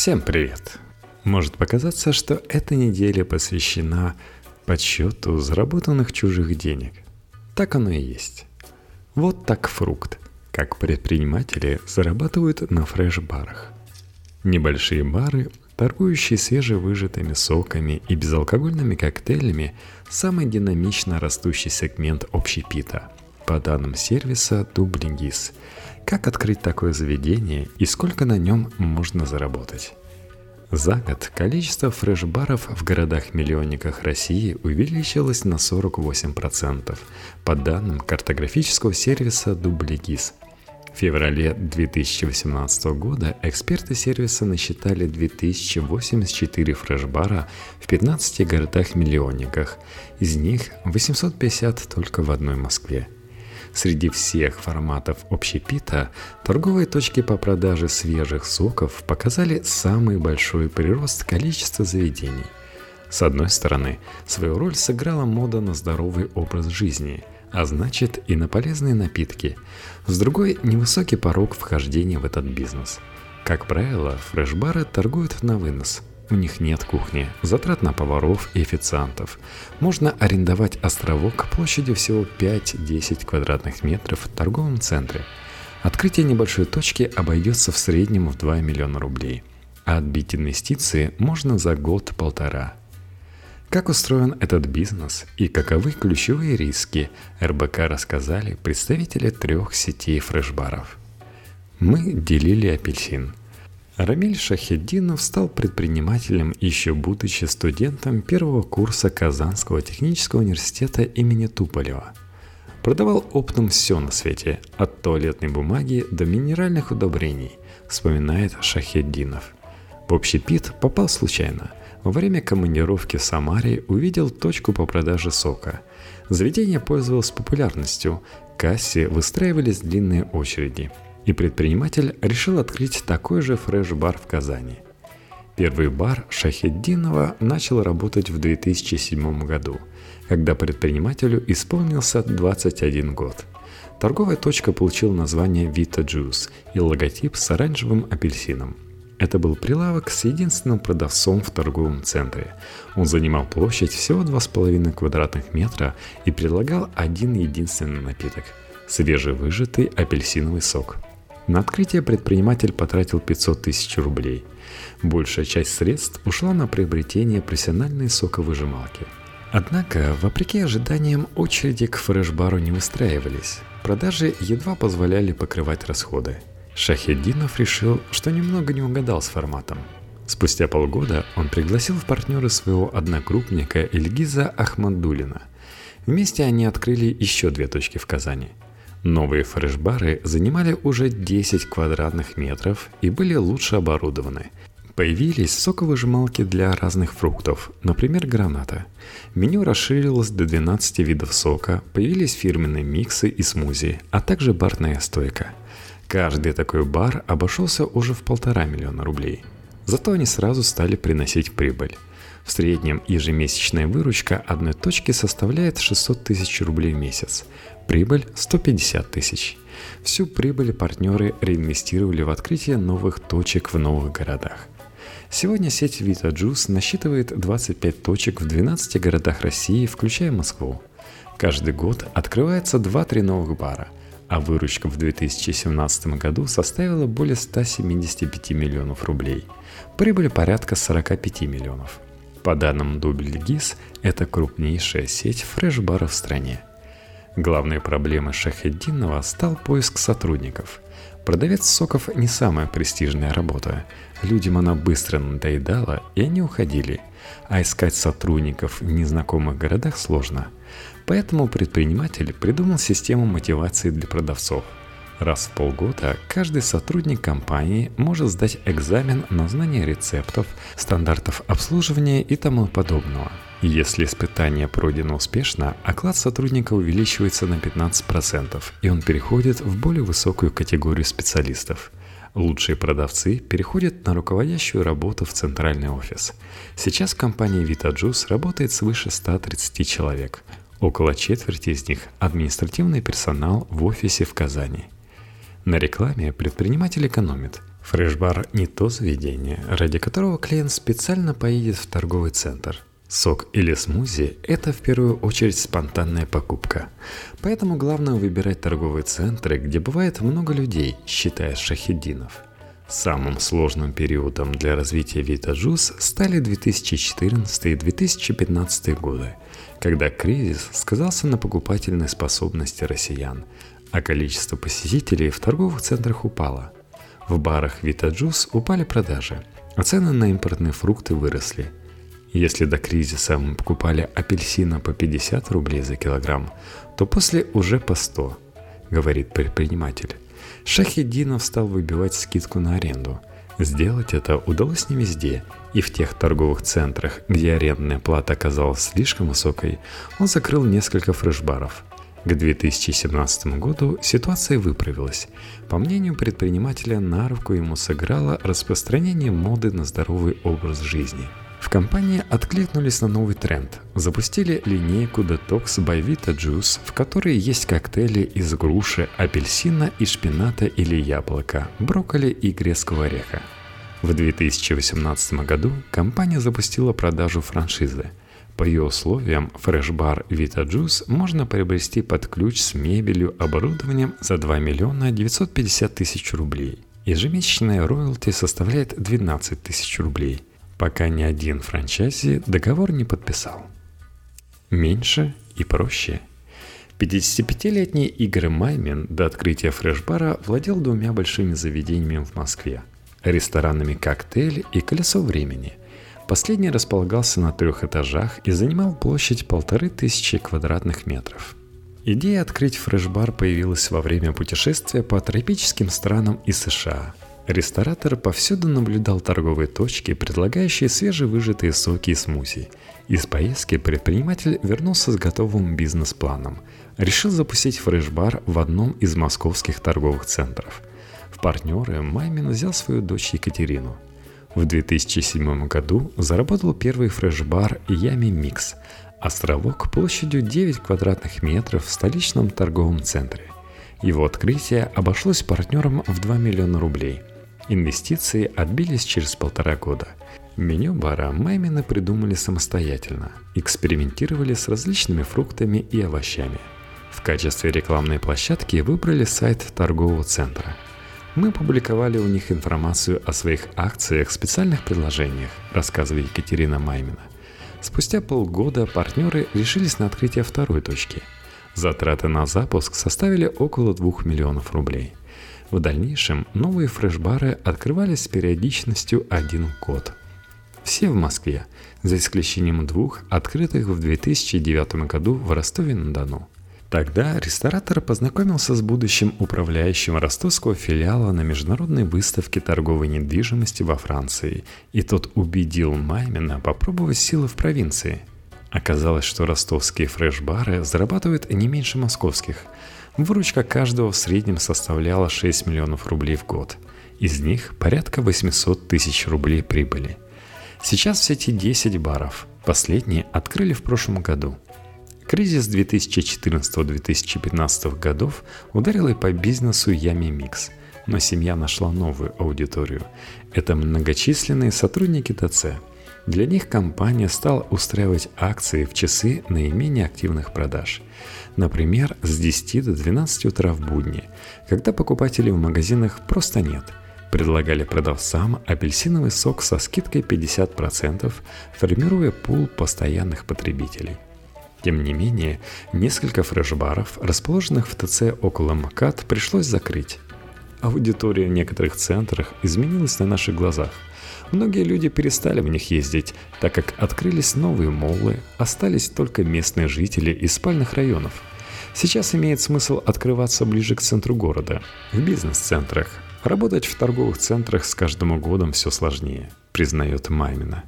Всем привет! Может показаться, что эта неделя посвящена подсчету заработанных чужих денег. Так оно и есть. Вот так фрукт, как предприниматели зарабатывают на фреш-барах. Небольшие бары, торгующие свежевыжатыми соками и безалкогольными коктейлями, самый динамично растущий сегмент общепита, по данным сервиса Дублингис – как открыть такое заведение и сколько на нем можно заработать? За год количество фреш-баров в городах-миллионниках России увеличилось на 48%, по данным картографического сервиса Дублигис. В феврале 2018 года эксперты сервиса насчитали 2084 фреш-бара в 15 городах-миллионниках, из них 850 только в одной Москве – Среди всех форматов общепита торговые точки по продаже свежих соков показали самый большой прирост количества заведений. С одной стороны, свою роль сыграла мода на здоровый образ жизни, а значит и на полезные напитки. С другой – невысокий порог вхождения в этот бизнес. Как правило, фреш-бары торгуют на вынос – у них нет кухни, затрат на поваров и официантов. Можно арендовать островок площадью всего 5-10 квадратных метров в торговом центре. Открытие небольшой точки обойдется в среднем в 2 миллиона рублей. А отбить инвестиции можно за год-полтора. Как устроен этот бизнес и каковы ключевые риски, РБК рассказали представители трех сетей фреш-баров. Мы делили апельсин – Рамиль Шахеддинов стал предпринимателем еще будучи студентом первого курса Казанского технического университета имени Туполева. Продавал оптом все на свете, от туалетной бумаги до минеральных удобрений, вспоминает Шахеддинов. В общепит попал случайно. Во время командировки в Самаре увидел точку по продаже сока. Заведение пользовалось популярностью, кассе выстраивались длинные очереди – и предприниматель решил открыть такой же фреш-бар в Казани. Первый бар Шахеддинова начал работать в 2007 году, когда предпринимателю исполнился 21 год. Торговая точка получила название Vita Juice и логотип с оранжевым апельсином. Это был прилавок с единственным продавцом в торговом центре. Он занимал площадь всего 2,5 квадратных метра и предлагал один единственный напиток – свежевыжатый апельсиновый сок – на открытие предприниматель потратил 500 тысяч рублей. Большая часть средств ушла на приобретение профессиональной соковыжималки. Однако, вопреки ожиданиям, очереди к фреш-бару не выстраивались. Продажи едва позволяли покрывать расходы. Шахеддинов решил, что немного не угадал с форматом. Спустя полгода он пригласил в партнеры своего однокрупника Ильгиза Ахмадулина. Вместе они открыли еще две точки в Казани – Новые фреш-бары занимали уже 10 квадратных метров и были лучше оборудованы. Появились соковыжималки для разных фруктов, например, граната. Меню расширилось до 12 видов сока, появились фирменные миксы и смузи, а также барная стойка. Каждый такой бар обошелся уже в полтора миллиона рублей. Зато они сразу стали приносить прибыль. В среднем ежемесячная выручка одной точки составляет 600 тысяч рублей в месяц. Прибыль 150 тысяч. Всю прибыль партнеры реинвестировали в открытие новых точек в новых городах. Сегодня сеть Vita Juice насчитывает 25 точек в 12 городах России, включая Москву. Каждый год открывается 2-3 новых бара, а выручка в 2017 году составила более 175 миллионов рублей. Прибыль порядка 45 миллионов. По данным Дубльгиз, это крупнейшая сеть фреш-баров в стране – Главной проблемой Шахеддинова стал поиск сотрудников. Продавец соков не самая престижная работа. Людям она быстро надоедала, и они уходили. А искать сотрудников в незнакомых городах сложно. Поэтому предприниматель придумал систему мотивации для продавцов – Раз в полгода каждый сотрудник компании может сдать экзамен на знание рецептов, стандартов обслуживания и тому подобного. Если испытание пройдено успешно, оклад сотрудника увеличивается на 15%, и он переходит в более высокую категорию специалистов. Лучшие продавцы переходят на руководящую работу в центральный офис. Сейчас в компании VitaJuice работает свыше 130 человек. Около четверти из них – административный персонал в офисе в Казани – на рекламе предприниматель экономит. Фрешбар – не то заведение, ради которого клиент специально поедет в торговый центр. Сок или смузи – это в первую очередь спонтанная покупка. Поэтому главное выбирать торговые центры, где бывает много людей, считая шахидинов. Самым сложным периодом для развития Vita Juice стали 2014 и 2015 годы, когда кризис сказался на покупательной способности россиян, а количество посетителей в торговых центрах упало – в барах Vita Juice упали продажи, а цены на импортные фрукты выросли. Если до кризиса мы покупали апельсина по 50 рублей за килограмм, то после уже по 100, говорит предприниматель. Шахидинов стал выбивать скидку на аренду. Сделать это удалось не везде, и в тех торговых центрах, где арендная плата оказалась слишком высокой, он закрыл несколько фреш-баров – к 2017 году ситуация выправилась. По мнению предпринимателя, на руку ему сыграло распространение моды на здоровый образ жизни. В компании откликнулись на новый тренд. Запустили линейку Detox by Vita Juice, в которой есть коктейли из груши, апельсина и шпината или яблока, брокколи и грецкого ореха. В 2018 году компания запустила продажу франшизы – по ее условиям, фреш-бар Vita Juice можно приобрести под ключ с мебелью, оборудованием за 2 миллиона 950 тысяч рублей. Ежемесячная роялти составляет 12 тысяч рублей, пока ни один франчайзи договор не подписал. Меньше и проще. 55-летний Игорь Маймин до открытия фреш-бара владел двумя большими заведениями в Москве – ресторанами «Коктейль» и «Колесо времени», Последний располагался на трех этажах и занимал площадь полторы тысячи квадратных метров. Идея открыть фреш-бар появилась во время путешествия по тропическим странам и США. Ресторатор повсюду наблюдал торговые точки, предлагающие свежевыжатые соки и смузи. Из поездки предприниматель вернулся с готовым бизнес-планом. Решил запустить фреш-бар в одном из московских торговых центров. В партнеры Маймин взял свою дочь Екатерину – в 2007 году заработал первый фреш-бар Yummy Mix, островок площадью 9 квадратных метров в столичном торговом центре. Его открытие обошлось партнерам в 2 миллиона рублей. Инвестиции отбились через полтора года. Меню бара Маймины придумали самостоятельно, экспериментировали с различными фруктами и овощами. В качестве рекламной площадки выбрали сайт торгового центра – мы публиковали у них информацию о своих акциях, специальных предложениях, рассказывает Екатерина Маймина. Спустя полгода партнеры решились на открытие второй точки. Затраты на запуск составили около 2 миллионов рублей. В дальнейшем новые фреш-бары открывались с периодичностью один год. Все в Москве, за исключением двух, открытых в 2009 году в Ростове-на-Дону – Тогда ресторатор познакомился с будущим управляющим ростовского филиала на международной выставке торговой недвижимости во Франции, и тот убедил Маймена попробовать силы в провинции. Оказалось, что ростовские фреш-бары зарабатывают не меньше московских. Выручка каждого в среднем составляла 6 миллионов рублей в год. Из них порядка 800 тысяч рублей прибыли. Сейчас в сети 10 баров. Последние открыли в прошлом году – Кризис 2014-2015 годов ударил и по бизнесу Ями Микс, но семья нашла новую аудиторию. Это многочисленные сотрудники ТЦ. Для них компания стала устраивать акции в часы наименее активных продаж. Например, с 10 до 12 утра в будни, когда покупателей в магазинах просто нет – предлагали продавцам апельсиновый сок со скидкой 50%, формируя пул постоянных потребителей. Тем не менее, несколько фреш-баров, расположенных в ТЦ около МКАД, пришлось закрыть. Аудитория в некоторых центрах изменилась на наших глазах. Многие люди перестали в них ездить, так как открылись новые моллы, остались только местные жители из спальных районов. Сейчас имеет смысл открываться ближе к центру города, в бизнес-центрах. Работать в торговых центрах с каждым годом все сложнее, признает Маймина.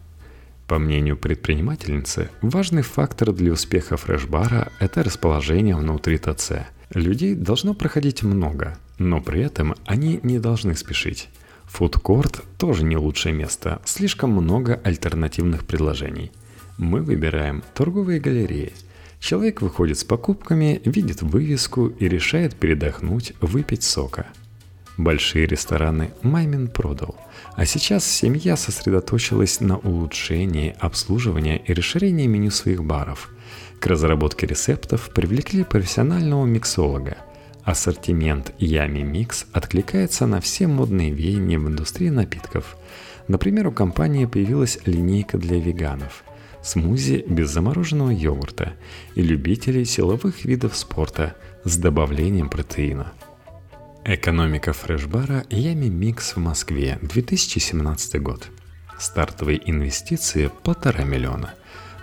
По мнению предпринимательницы, важный фактор для успеха фреш-бара – это расположение внутри ТЦ. Людей должно проходить много, но при этом они не должны спешить. Фудкорт тоже не лучшее место, слишком много альтернативных предложений. Мы выбираем торговые галереи. Человек выходит с покупками, видит вывеску и решает передохнуть, выпить сока. Большие рестораны Маймин продал, а сейчас семья сосредоточилась на улучшении обслуживания и расширении меню своих баров. К разработке рецептов привлекли профессионального миксолога. Ассортимент Yummy Mix откликается на все модные веяния в индустрии напитков. Например, у компании появилась линейка для веганов – смузи без замороженного йогурта и любителей силовых видов спорта с добавлением протеина. Экономика фрешбара Yummy Mix в Москве, 2017 год. Стартовые инвестиции – полтора миллиона.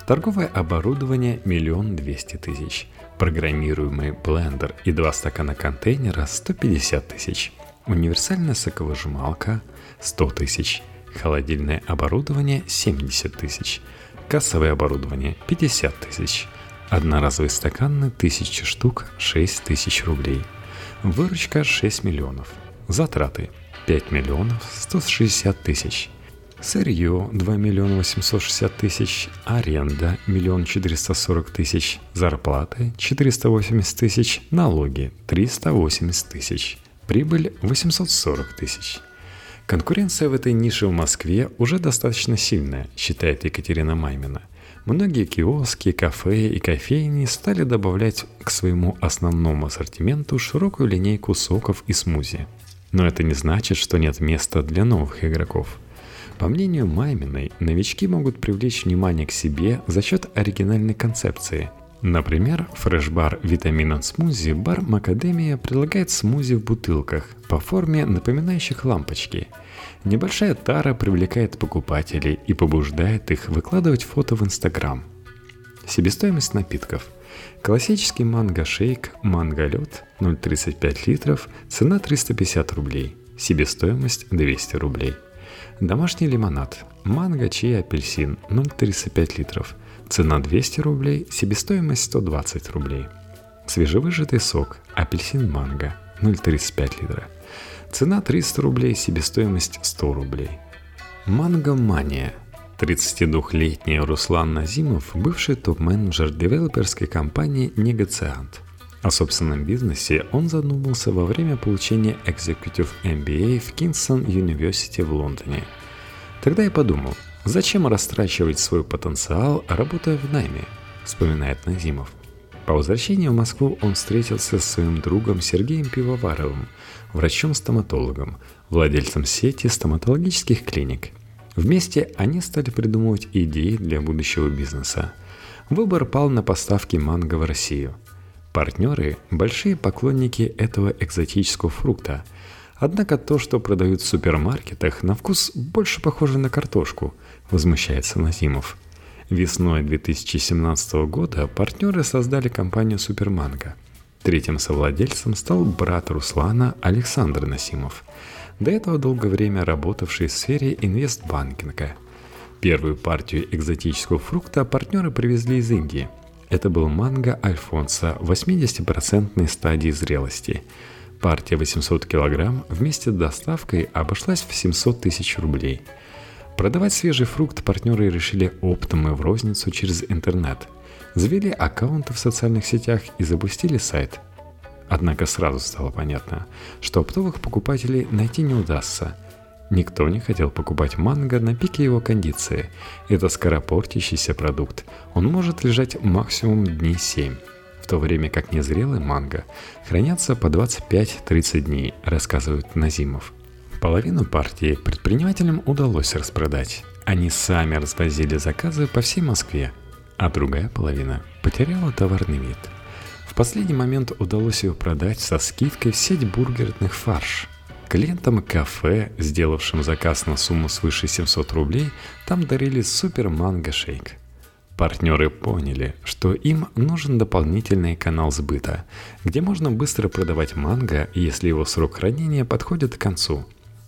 Торговое оборудование – миллион двести тысяч. Программируемый блендер и два стакана контейнера – 150 тысяч. Универсальная соковыжималка – 100 тысяч. Холодильное оборудование – 70 тысяч – Кассовое оборудование – 50 тысяч. Одноразовые стаканы – 1000 штук, 6 тысяч рублей. Выручка – 6 миллионов. Затраты – 5 миллионов 160 тысяч. Сырье – 2 миллиона 860 тысяч. Аренда – 1 440 тысяч. Зарплаты – 480 тысяч. Налоги – 380 тысяч. Прибыль – 840 тысяч. Конкуренция в этой нише в Москве уже достаточно сильная, считает Екатерина Маймина. Многие киоски, кафе и кофейни стали добавлять к своему основному ассортименту широкую линейку соков и смузи. Но это не значит, что нет места для новых игроков. По мнению Майминой, новички могут привлечь внимание к себе за счет оригинальной концепции – Например, фреш-бар Витамин Смузи бар Макадемия предлагает смузи в бутылках по форме напоминающих лампочки. Небольшая тара привлекает покупателей и побуждает их выкладывать фото в Инстаграм. Себестоимость напитков. Классический манго-шейк «Манго-лед» 0,35 литров, цена 350 рублей, себестоимость 200 рублей. Домашний лимонад «Манго, чай, апельсин» 0,35 литров – Цена 200 рублей, себестоимость 120 рублей. Свежевыжатый сок, апельсин манго, 0,35 литра. Цена 300 рублей, себестоимость 100 рублей. Манго Мания. 32-летний Руслан Назимов, бывший топ-менеджер девелоперской компании «Негациант». О собственном бизнесе он задумался во время получения Executive MBA в Кингстон University в Лондоне. Тогда я подумал – Зачем растрачивать свой потенциал, работая в найме, вспоминает Назимов. По возвращении в Москву он встретился с своим другом Сергеем Пивоваровым, врачом-стоматологом, владельцем сети стоматологических клиник. Вместе они стали придумывать идеи для будущего бизнеса. Выбор пал на поставки манго в Россию. Партнеры – большие поклонники этого экзотического фрукта – Однако то, что продают в супермаркетах, на вкус больше похоже на картошку, возмущается Назимов. Весной 2017 года партнеры создали компанию «Суперманго». Третьим совладельцем стал брат Руслана Александр Насимов, до этого долгое время работавший в сфере инвестбанкинга. Первую партию экзотического фрукта партнеры привезли из Индии. Это был манго Альфонса 80% стадии зрелости – Партия 800 килограмм вместе с доставкой обошлась в 700 тысяч рублей. Продавать свежий фрукт партнеры решили оптом и в розницу через интернет. Завели аккаунты в социальных сетях и запустили сайт. Однако сразу стало понятно, что оптовых покупателей найти не удастся. Никто не хотел покупать манго на пике его кондиции. Это скоропортящийся продукт. Он может лежать максимум дней 7 в то время как незрелый манго хранятся по 25-30 дней, рассказывает Назимов. Половину партии предпринимателям удалось распродать. Они сами развозили заказы по всей Москве, а другая половина потеряла товарный вид. В последний момент удалось ее продать со скидкой в сеть бургерных фарш. Клиентам кафе, сделавшим заказ на сумму свыше 700 рублей, там дарили супер манго шейк – Партнеры поняли, что им нужен дополнительный канал сбыта, где можно быстро продавать манго, если его срок хранения подходит к концу.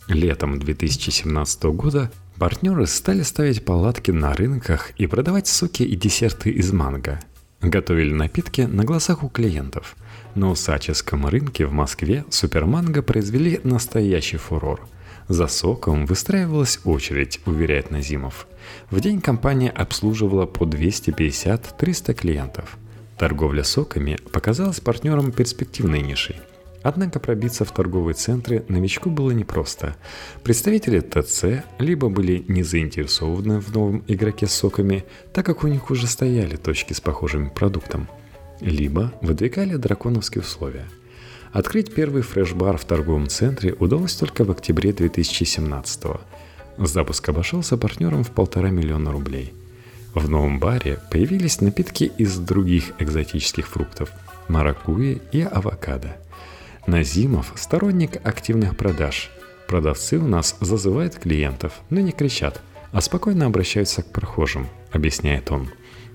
Летом 2017 года партнеры стали ставить палатки на рынках и продавать соки и десерты из манго. Готовили напитки на глазах у клиентов. На Усаческом рынке в Москве суперманго произвели настоящий фурор – за соком выстраивалась очередь, уверяет Назимов. В день компания обслуживала по 250-300 клиентов. Торговля соками показалась партнерам перспективной нишей. Однако пробиться в торговые центры новичку было непросто. Представители ТЦ либо были не заинтересованы в новом игроке с соками, так как у них уже стояли точки с похожим продуктом, либо выдвигали драконовские условия. Открыть первый фреш-бар в торговом центре удалось только в октябре 2017 года. Запуск обошелся партнерам в полтора миллиона рублей. В новом баре появились напитки из других экзотических фруктов – маракуйи и авокадо – Назимов – сторонник активных продаж. Продавцы у нас зазывают клиентов, но не кричат, а спокойно обращаются к прохожим, объясняет он.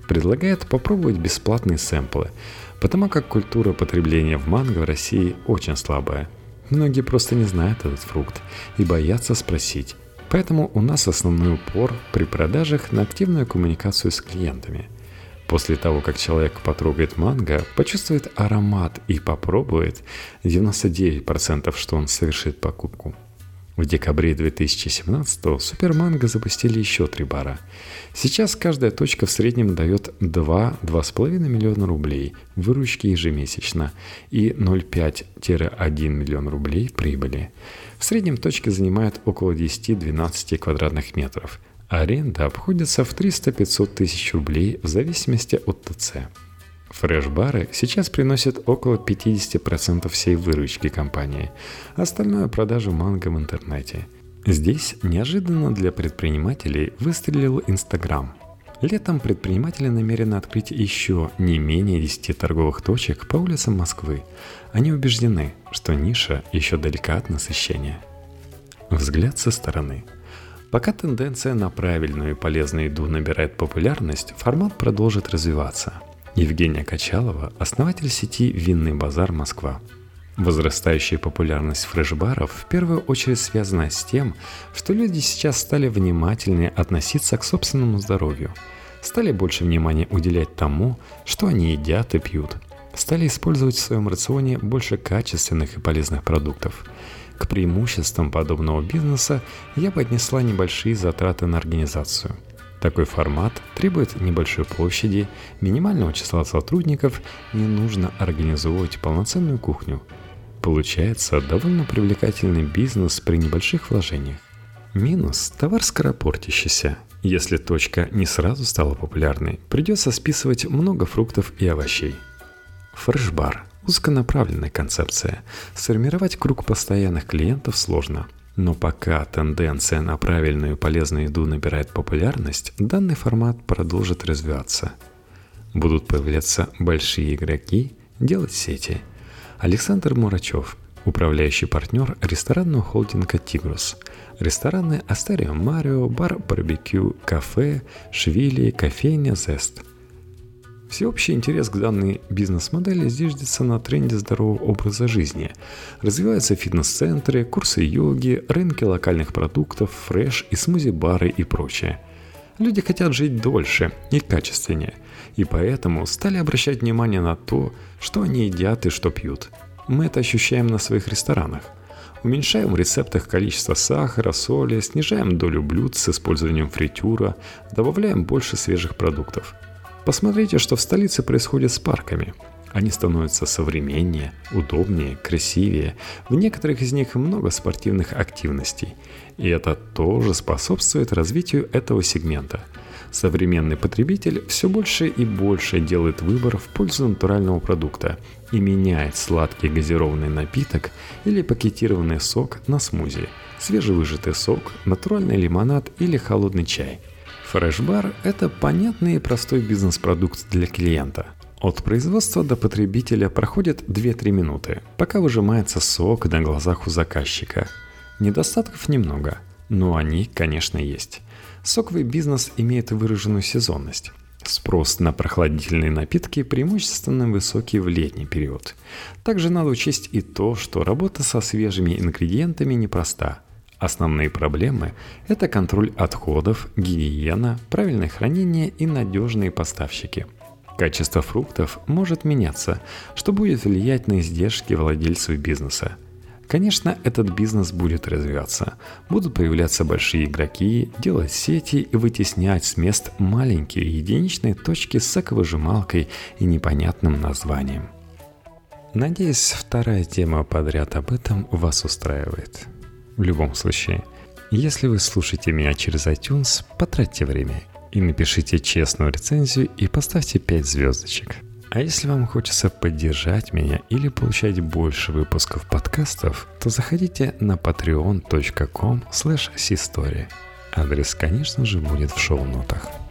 Предлагает попробовать бесплатные сэмплы, потому как культура потребления в манго в России очень слабая. Многие просто не знают этот фрукт и боятся спросить. Поэтому у нас основной упор при продажах на активную коммуникацию с клиентами – После того, как человек потрогает манго, почувствует аромат и попробует, 99% что он совершит покупку. В декабре 2017 Суперманго запустили еще три бара. Сейчас каждая точка в среднем дает 2-2,5 миллиона рублей выручки ежемесячно и 0,5-1 миллион рублей прибыли. В среднем точки занимают около 10-12 квадратных метров – Аренда обходится в 300-500 тысяч рублей в зависимости от ТЦ. Фреш-бары сейчас приносят около 50% всей выручки компании, остальное продажа манго в интернете. Здесь неожиданно для предпринимателей выстрелил Инстаграм. Летом предприниматели намерены открыть еще не менее 10 торговых точек по улицам Москвы. Они убеждены, что ниша еще далека от насыщения. Взгляд со стороны – Пока тенденция на правильную и полезную еду набирает популярность, формат продолжит развиваться. Евгения Качалова – основатель сети «Винный базар Москва». Возрастающая популярность фреш-баров в первую очередь связана с тем, что люди сейчас стали внимательнее относиться к собственному здоровью, стали больше внимания уделять тому, что они едят и пьют, стали использовать в своем рационе больше качественных и полезных продуктов – к преимуществам подобного бизнеса я поднесла небольшие затраты на организацию. Такой формат требует небольшой площади, минимального числа сотрудников, не нужно организовывать полноценную кухню. Получается довольно привлекательный бизнес при небольших вложениях. Минус – товар скоропортящийся. Если точка не сразу стала популярной, придется списывать много фруктов и овощей. Фреш-бар – Узконаправленная концепция. Сформировать круг постоянных клиентов сложно. Но пока тенденция на правильную и полезную еду набирает популярность, данный формат продолжит развиваться. Будут появляться большие игроки, делать сети. Александр Мурачев, управляющий партнер ресторанного холдинга «Тигрус». Рестораны «Астерио Марио», бар «Барбекю», кафе, «Швили», кофейня «Зест». Всеобщий интерес к данной бизнес-модели зиждется на тренде здорового образа жизни. Развиваются фитнес-центры, курсы йоги, рынки локальных продуктов, фреш и смузи-бары и прочее. Люди хотят жить дольше и качественнее, и поэтому стали обращать внимание на то, что они едят и что пьют. Мы это ощущаем на своих ресторанах. Уменьшаем в рецептах количество сахара, соли, снижаем долю блюд с использованием фритюра, добавляем больше свежих продуктов – Посмотрите, что в столице происходит с парками. Они становятся современнее, удобнее, красивее. В некоторых из них много спортивных активностей. И это тоже способствует развитию этого сегмента. Современный потребитель все больше и больше делает выбор в пользу натурального продукта и меняет сладкий газированный напиток или пакетированный сок на смузи, свежевыжатый сок, натуральный лимонад или холодный чай – Фрешбар – это понятный и простой бизнес-продукт для клиента. От производства до потребителя проходит 2-3 минуты, пока выжимается сок на глазах у заказчика. Недостатков немного, но они, конечно, есть. Соковый бизнес имеет выраженную сезонность. Спрос на прохладительные напитки преимущественно высокий в летний период. Также надо учесть и то, что работа со свежими ингредиентами непроста – Основные проблемы – это контроль отходов, гигиена, правильное хранение и надежные поставщики. Качество фруктов может меняться, что будет влиять на издержки владельцев бизнеса. Конечно, этот бизнес будет развиваться. Будут появляться большие игроки, делать сети и вытеснять с мест маленькие единичные точки с соковыжималкой и непонятным названием. Надеюсь, вторая тема подряд об этом вас устраивает. В любом случае, если вы слушаете меня через iTunes, потратьте время и напишите честную рецензию и поставьте 5 звездочек. А если вам хочется поддержать меня или получать больше выпусков подкастов, то заходите на patreon.com slash Адрес, конечно же, будет в шоу-нотах.